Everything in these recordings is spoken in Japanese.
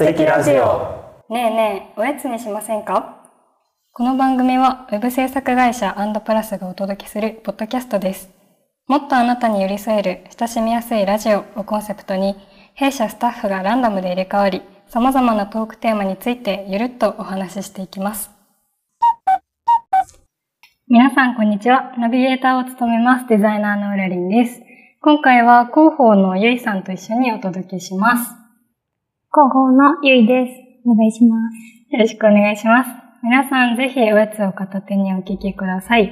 アンドプラジオ。ねえねえ、おやつにしませんか？この番組は、ウェブ制作会社アンドプラスがお届けするポッドキャストです。もっとあなたに寄り添える親しみやすいラジオをコンセプトに、弊社スタッフがランダムで入れ替わり、様々なトークテーマについてゆるっとお話ししていきます。皆さん、こんにちは。ナビゲーターを務めます、デザイナーのうらりんです。今回は広報のゆいさんと一緒にお届けします。広報のゆいです。お願いします。よろしくお願いします。皆さんぜひおやつを片手にお聞きください。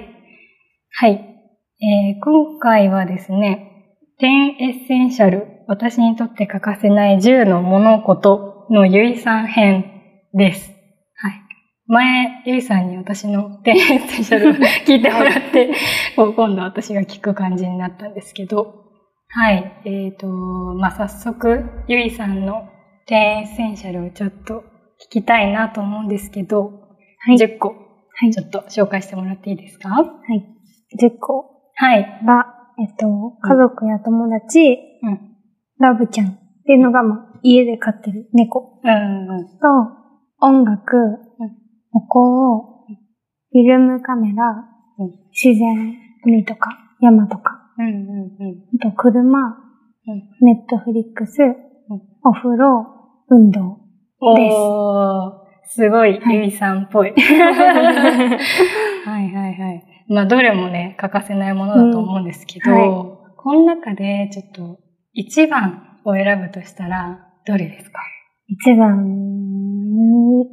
はい。えー今回はですね、10エッセンシャル、私にとって欠かせない10の物事のゆいさん編です。はい。前、ゆいさんに私の10エッセンシャルを 聞いてもらって、今度私が聞く感じになったんですけど、はい。えっ、と、まあ、早速、ゆいさんの10エッセンシャルをちょっと聞きたいなと思うんですけど、はい。10個、はいちょっと紹介してもらっていいですか？はい。10個はい。が、えっと、家族や友達、うん。ラブちゃんっていうのが、まあ、家で飼ってる猫。と、音楽、お香、フィルムカメラ、うん自然、海とか、山とか、うんうんうん。あと車、うんネットフリックス、お風呂、運動。ですすごい、はいゆいさんっぽい。はいはいはい。まあ、どれもね、欠かせないものだと思うんですけど、うんはこの中でちょっと、一番を選ぶとしたら、どれですか？一番、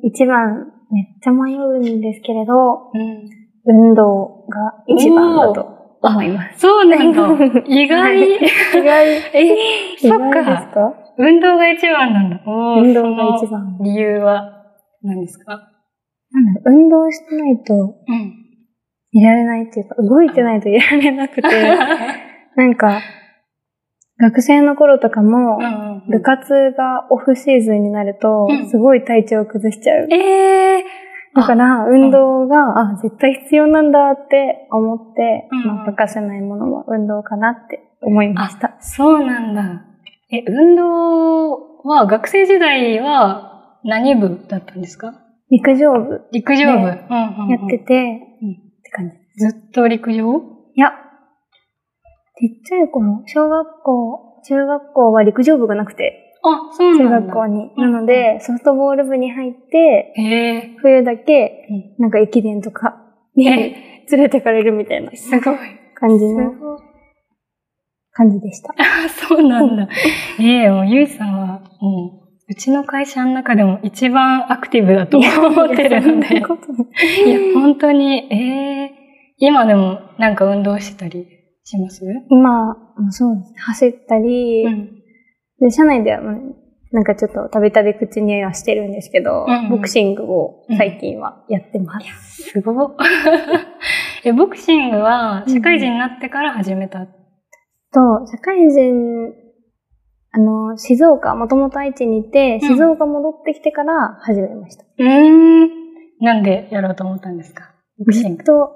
一番、めっちゃ迷うんですけれど、うん。運動が一番だと思います。そうなんだ。意外。意外。え、そっか？か運動が一番なんだ。運動が一番理由は何ですか？なんだ運動してないとうん。いられないっていうか、動いてないといられなくて、なんか、学生の頃とかも、部活がオフシーズンになるとうん、すごい体調を崩しちゃう。ええだから、運動が、あ、絶対必要なんだって思って、うんまあ、欠かせないものは運動かなって思いました。そうなんだ。え、運動は学生時代は何部だったんですか？陸上部。陸上部。やってて、うん。って感じ。ずっと陸上？いや、ちっちゃい頃、小学校、中学校は陸上部がなくて、あ、そう中なんだ。学校に。うんなので、ソフトボール部に入って、冬だけ、うなんか駅伝とかにえ。連れてかれるみたいなすごい。感じの。感じでした。あ、そうなんだ。ええもうゆいさんは、もう、うちの会社の中でも一番アクティブだと思ってるので。いや、本当に、ええ今でもなんか運動してたりします？今、そうですね。走ったり、ん。で、社内では、うんなんかちょっとたびたび口にはしてるんですけど、うんうんボクシングを最近はやってます。すごっ。え、ボクシングは社会人になってから始めた。と、社会人、あの、静岡、もともと愛知にいて、うん静岡戻ってきてから始めました。うーん。なんでやろうと思ったんですか？ボクシング。ずっと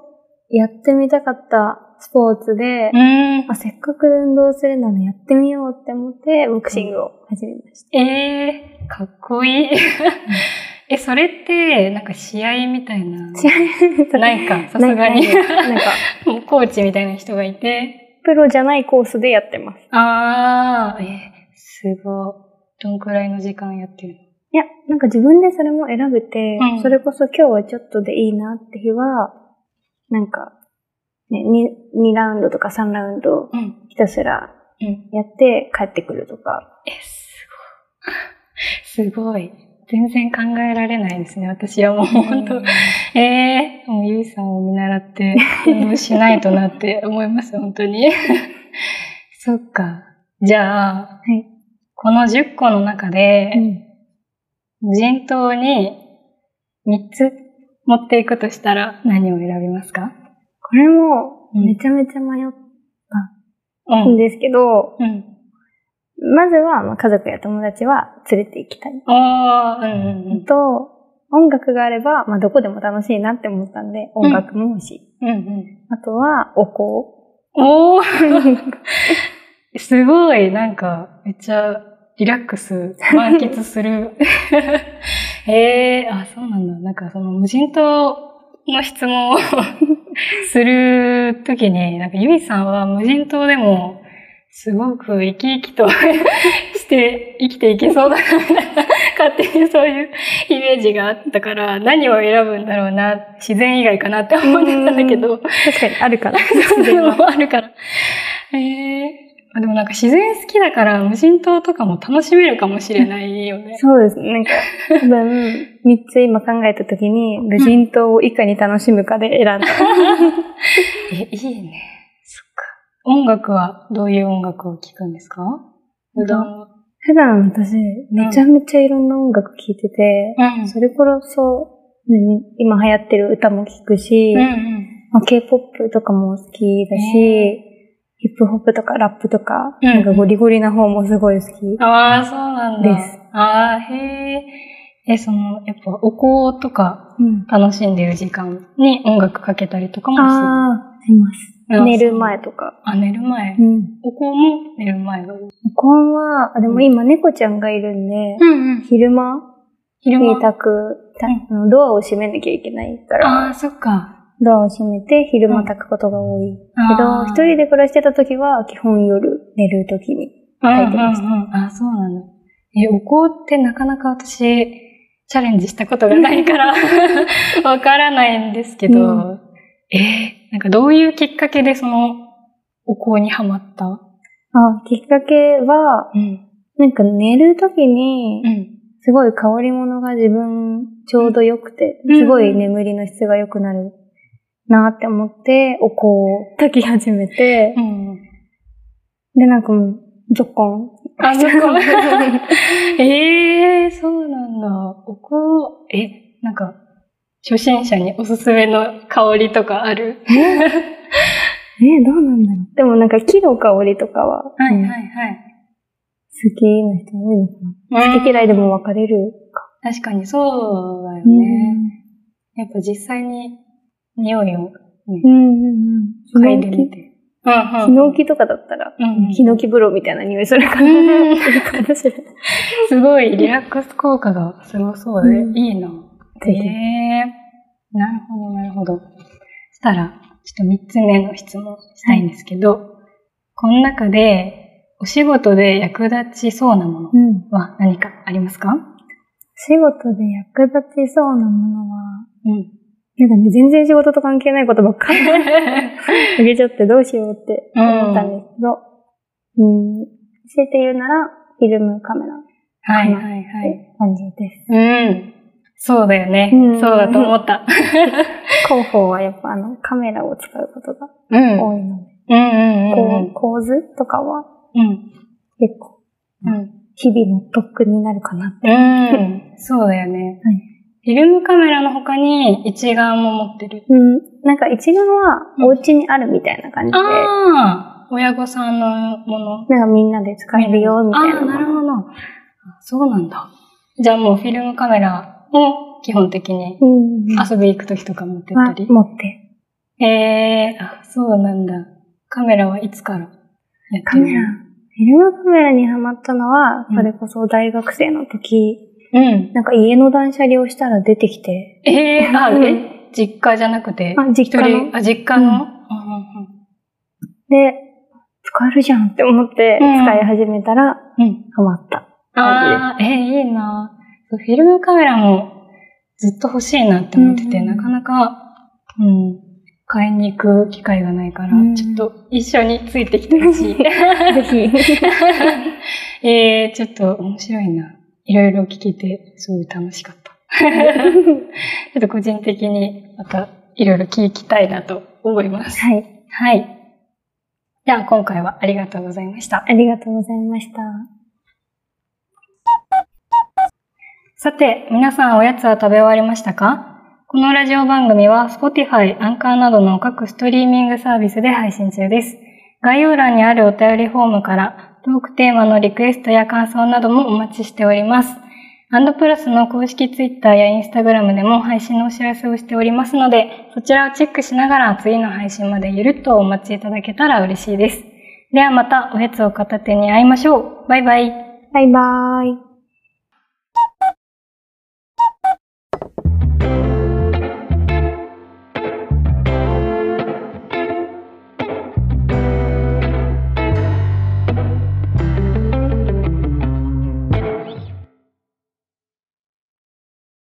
やってみたかったスポーツでう、ーん。あせっかく運動するならやってみようって思って、ボクシングを始めました。えー、かっこいい。え、それって、なんか試合みたいな？試合ないか、さすがに。なんか、コーチみたいな人がいて。プロじゃないコースでやってます。あー、えー、すごい。どんくらいの時間やってるの？いや、なんか自分でそれも選べて、うんそれこそ今日はちょっとでいいなって日は、なんか、ね、2, 2ラウンドとか3ラウンドうん。ひたすらうん。やって帰ってくるとか。え、すごい。すごい。全然考えられないですね。私はもう本当、ええもうゆいさんを見習って しないとなって思います、本当に。そっか。じゃあ、はい。この10個の中で、うん無人島に3つ持っていくとしたら何を選びますか？これもうんめちゃめちゃ迷っうたんですけど、うん。まずはまあ家族や友達は連れて行きたい。おー、うんうんうん。と、音楽があれば、まあどこでも楽しいなって思ったんで、音楽も欲しい。うんうん。あとは、お香。おー すごい、なんか、めっちゃリラックス、満喫する。ええー、あ、そうなんだ。なんかその無人島の質問を するときに、なんかゆいさんは無人島でもすごく生き生きとして生きていけそうだな、勝手にそういうイメージがあったから、何を選ぶんだろうな、自然以外かなって思ってたんだけど。確かに、あるから。自然もあるから。えーあでもなんか自然好きだから無人島とかも楽しめるかもしれないよね。そうですね。なんか、多分、三つ今考えたときに、無人島をいかに楽しむかで選んだ。え、いいね。そっか。音楽はどういう音楽を聴くんですか？普段普段私、めちゃめちゃいろんな音楽聴いてて、うん、それこそ、今流行ってる歌も聴くし、うんうんまあ、K-POP とかも好きだし、ヒップホップとかラップとか、うん、なんかゴリゴリな方もすごい好き。ああ、そうなんだ。です。ああ、へえ。え、その、やっぱお香とか楽しんでる時間に音楽かけたりとかもする、ああ、します。寝る前とか。あ、寝る前。うん。お香も寝る前が多い。お香は、あでも今猫ちゃんがいるんで、うんうん、昼間昼間？に炊く、うん、ドアを閉めなきゃいけないから。ああ、そっか。ドアを閉めて昼間炊くことが多い。けど、一人で暮らしてた時は基本夜寝る時に炊いてました。うんうんうん、あ、そうなんだ。え、お香ってなかなか私、チャレンジしたことがないから わからないんですけど、うん、えー、なんかどういうきっかけでそのお香にはまった？あ、きっかけは、うん、なんか寝るときに、すごい香り物が自分ちょうど良くて、すごい眠りの質が良くなるなって思って、お香を炊き始めて、うん、で、なんかもう、ゾッコン。あ、ゾッコン。え えー、そうなんだ。お香、え、なんか、初心者におすすめの香りとかある？えどうなんだろう。でもなんか木の香りとかは、はいはいはい。好きな人多いのかな。好き嫌いでも分かれるか。確かにそうだよね。やっぱ実際に匂いを、ね、うんうんうん。嗅いでみて。ヒノキとかだったら、ヒノキ風呂みたいな匂いするかな。すごいリラックス効果がすごそうで、いいな。ぜひ。えー、なるほど、なるほど。そしたら、ちょっと三つ目の質問したいんですけど、この中で、お仕事で役立ちそうなものは何かありますか、仕事で役立ちそうなものは、うん、なんかね、全然仕事と関係ないことばっかり あげちゃってどうしようって思ったんですけど、うん、うん、教えて言うなら、フィルムカメラ。はいはいはい。感じです。うん。そうだよね。うん、そうだと思った。広報はやっぱあの、カメラを使うことが多いので。うんうんうん、構図とかは、うん、結構、うん、日々の特訓になるかなって。うん。そうだよね。はいフィルムカメラの他に一眼も持ってる。うん。なんか一眼はお家にあるみたいな感じで。うん、ああ、親御さんのもの。なんかみんなで使えるよ、みたいな。あなるほど。そうなんだ。じゃあもうフィルムカメラを基本的に。遊び行くときとか持ってったり、うん、持って。ええー、あ、そうなんだ。カメラはいつからカメラ。フィルムカメラにハマったのは、それこそ大学生の時。うん。なんか家の断捨離をしたら出てきて。ええー、あ、え？実家じゃなくて？あ、実家の？あ、実家の、うん、で、使えるじゃんって思って使い始めたら、うん、ハマった。ああ、えー、いいなフィルムカメラもずっと欲しいなって思ってて、うん、なかなか、うん、買いに行く機会がないから、うん、ちょっと一緒についてきてほしい。ぜひ。えー、ちょっと面白いな。いろいろ聞けて、すごい楽しかった。ちょっと個人的にまたいろいろ聞きたいなと思います。はい。はい。じゃあ今回はありがとうございました。ありがとうございました。さて、皆さんおやつは食べ終わりましたか？このラジオ番組は Spotify、アンカーなどの各ストリーミングサービスで配信中です。概要欄にあるお便りフォームからトークテーマのリクエストや感想などもお待ちしております。アンドプラスの公式ツイッターやインスタグラムでも配信のお知らせをしておりますので、そちらをチェックしながら次の配信までゆるっとお待ちいただけたら嬉しいです。ではまたおやつを片手に会いましょう。バイバイ。バイバーイ。